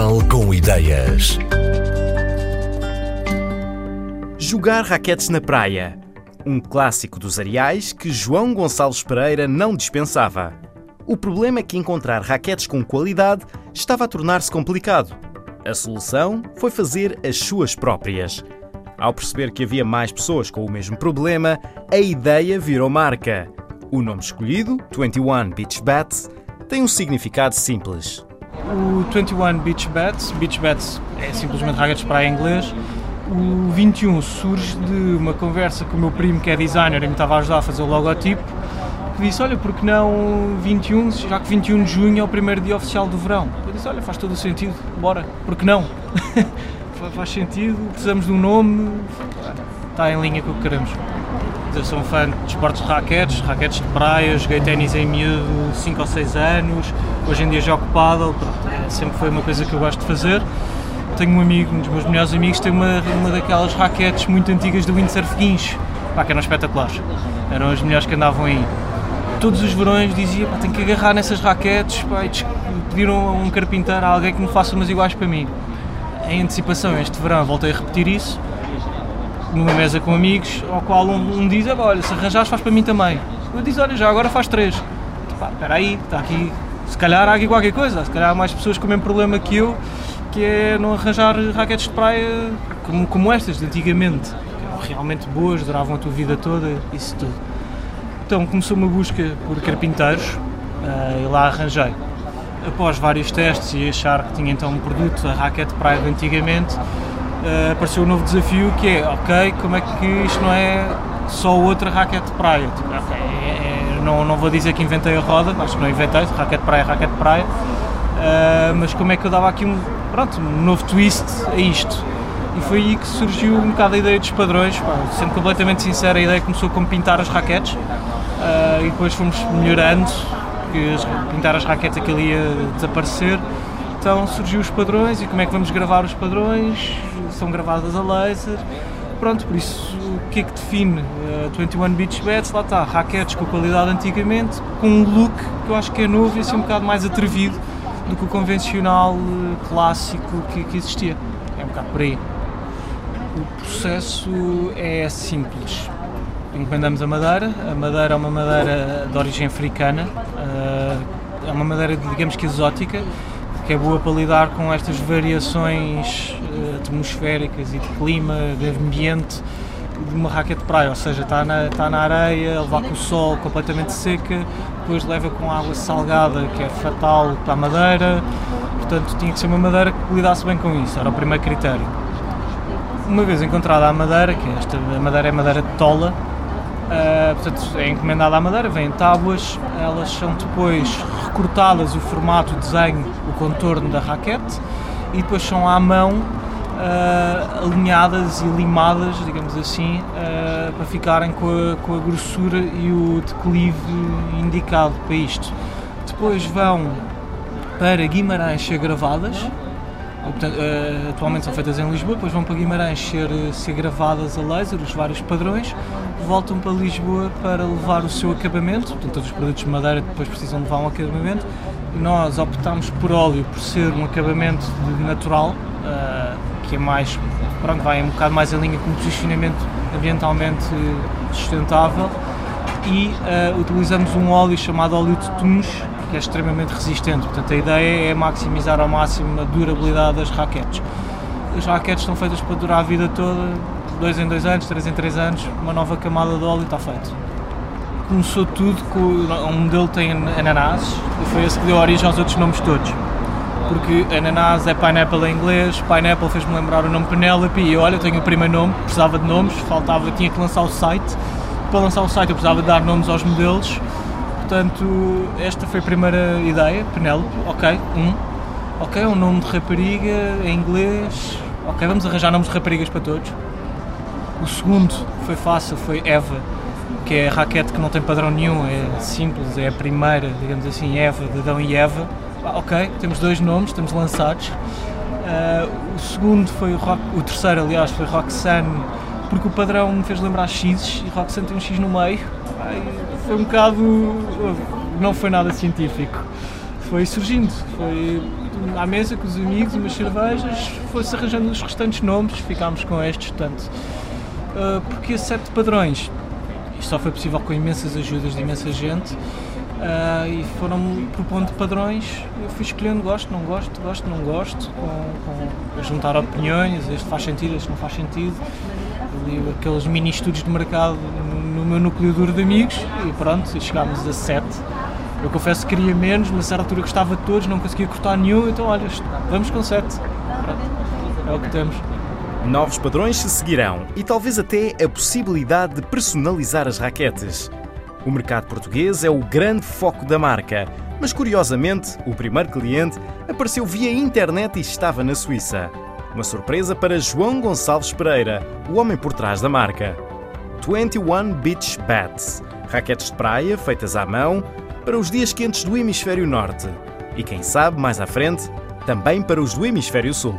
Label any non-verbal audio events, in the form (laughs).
Casal com ideias. Jogar raquetes na praia. Um clássico dos areais que João Gonçalves Pereira não dispensava. O problema é que encontrar raquetes com qualidade estava a tornar-se complicado. A solução foi fazer as suas próprias. Ao perceber que havia mais pessoas com o mesmo problema, a ideia virou marca. O nome escolhido, 21 Beach Bats, tem um significado simples. O 21 Beach Bats, Beach Bats é simplesmente raquetes em inglês. O 21 surge de uma conversa com o meu primo, que é designer e me estava a ajudar a fazer o logotipo, que disse: Olha, porque não 21, já que 21 de junho é o primeiro dia oficial do verão? Eu disse: Olha, faz todo o sentido, bora, porque não? (laughs) faz sentido, precisamos de um nome, está em linha com o que queremos. Eu sou um fã de esportes de raquetes, raquetes de praia, joguei ténis em miúdo 5 ou 6 anos, hoje em dia jogo paddle, é, sempre foi uma coisa que eu gosto de fazer. Tenho um amigo, um dos meus melhores amigos, tem uma, uma daquelas raquetes muito antigas do windsurf guincho, pá, que eram espetaculares, eram as melhores que andavam aí. Todos os verões dizia, pá, tenho que agarrar nessas raquetes, pá, e pediram a um carpinteiro, a alguém que me faça umas iguais para mim. Em antecipação, este verão voltei a repetir isso, numa mesa com amigos, ao qual um, um diz, olha, se arranjares faz para mim também. Eu disse, olha, já agora faz três. Pá, espera aí, está aqui, se calhar há aqui qualquer coisa, se calhar há mais pessoas com o mesmo problema que eu, que é não arranjar raquetes de praia como, como estas de antigamente, que eram realmente boas, duravam a tua vida toda, isso tudo. Então começou uma busca por carpinteiros uh, e lá arranjei. Após vários testes e achar que tinha então um produto, a raquete de praia de antigamente, uh, apareceu um novo desafio que é, ok, como é que isto não é só outra raquete de praia? Tipo, okay, é, é, não, não vou dizer que inventei a roda, acho que não inventei, raquete de praia, raquete de praia, uh, mas como é que eu dava aqui um, pronto, um novo twist a isto? E foi aí que surgiu um bocado a ideia dos padrões, pá, sendo completamente sincero, a ideia começou com pintar as raquetes. Uh, e depois fomos melhorando, porque pintar as raquetes aquilo ia desaparecer então surgiu os padrões e como é que vamos gravar os padrões, são gravadas a laser. Pronto, por isso o que é que define uh, 21 Beach Bets? Lá está, raquetes com qualidade antigamente, com um look que eu acho que é novo e assim um bocado mais atrevido do que o convencional uh, clássico que, que existia. É um bocado por aí. O processo é simples. Encomendamos a madeira, a madeira é uma madeira de origem africana, uh, é uma madeira digamos que exótica, que é boa para lidar com estas variações uh, atmosféricas e de clima, de ambiente de uma raquete de praia, ou seja, está na, está na areia, a levar com o sol completamente seca, depois leva com água salgada, que é fatal para a madeira, portanto tinha que ser uma madeira que lidasse bem com isso, era o primeiro critério. Uma vez encontrada a madeira, que esta a madeira é madeira de tola, Uh, portanto, é encomendada à madeira, vêm tábuas, elas são depois recortadas o formato, o desenho, o contorno da raquete e depois são à mão uh, alinhadas e limadas, digamos assim, uh, para ficarem com a, com a grossura e o declive indicado para isto. Depois vão para Guimarães ser gravadas, Portanto, uh, atualmente são feitas em Lisboa, depois vão para Guimarães ser, ser gravadas a laser, os vários padrões, voltam para Lisboa para levar o seu acabamento, portanto todos os produtos de madeira depois precisam levar um acabamento. Nós optámos por óleo por ser um acabamento natural, uh, que é mais, pronto, vai um bocado mais em linha com um posicionamento ambientalmente sustentável e utilizamos um óleo chamado óleo de tuns, que é extremamente resistente. Portanto, a ideia é maximizar ao máximo a durabilidade das raquetes. As raquetes são feitas para durar a vida toda, dois em dois anos, três em três anos, uma nova camada de óleo está feito. Começou tudo com um modelo que tem ananás e foi esse que deu origem aos outros nomes todos. Porque ananás é pineapple em inglês, pineapple fez-me lembrar o nome Penelope e olha, tenho o primeiro nome, precisava de nomes, faltava, tinha que lançar o site. Para lançar o site eu precisava de dar nomes aos modelos Portanto, esta foi a primeira ideia, Penélope, ok, um. Ok, um nome de rapariga em inglês. Ok, vamos arranjar nomes de raparigas para todos. O segundo foi fácil, foi Eva, que é a raquete que não tem padrão nenhum, é simples, é a primeira, digamos assim, Eva, de Adão e Eva. Ah, ok, temos dois nomes, estamos lançados. Uh, o segundo foi o, rock, o terceiro, aliás, foi Roxanne, porque o padrão me fez lembrar X e Roxanne tem um X no meio foi um bocado. não foi nada científico. Foi surgindo, foi à mesa com os amigos, umas cervejas, foi-se arranjando os restantes nomes, ficámos com estes, portanto. Uh, porque sete padrões? Isto só foi possível com imensas ajudas de imensa gente. Uh, e foram propondo padrões, eu fui escolhendo gosto, não gosto, gosto, não gosto, com, com juntar opiniões, este faz sentido, este não faz sentido, ali aqueles mini estudos de mercado no meu núcleo duro de amigos e pronto, chegámos a sete. Eu confesso que queria menos, mas a certa altura gostava de todos, não conseguia cortar nenhum, então olha, vamos com sete. Pronto, é o que temos. Novos padrões se seguirão e talvez até a possibilidade de personalizar as raquetes. O mercado português é o grande foco da marca, mas curiosamente, o primeiro cliente apareceu via internet e estava na Suíça. Uma surpresa para João Gonçalves Pereira, o homem por trás da marca. 21 Beach Bats, raquetes de praia feitas à mão para os dias quentes do hemisfério norte. E quem sabe, mais à frente, também para os do hemisfério sul.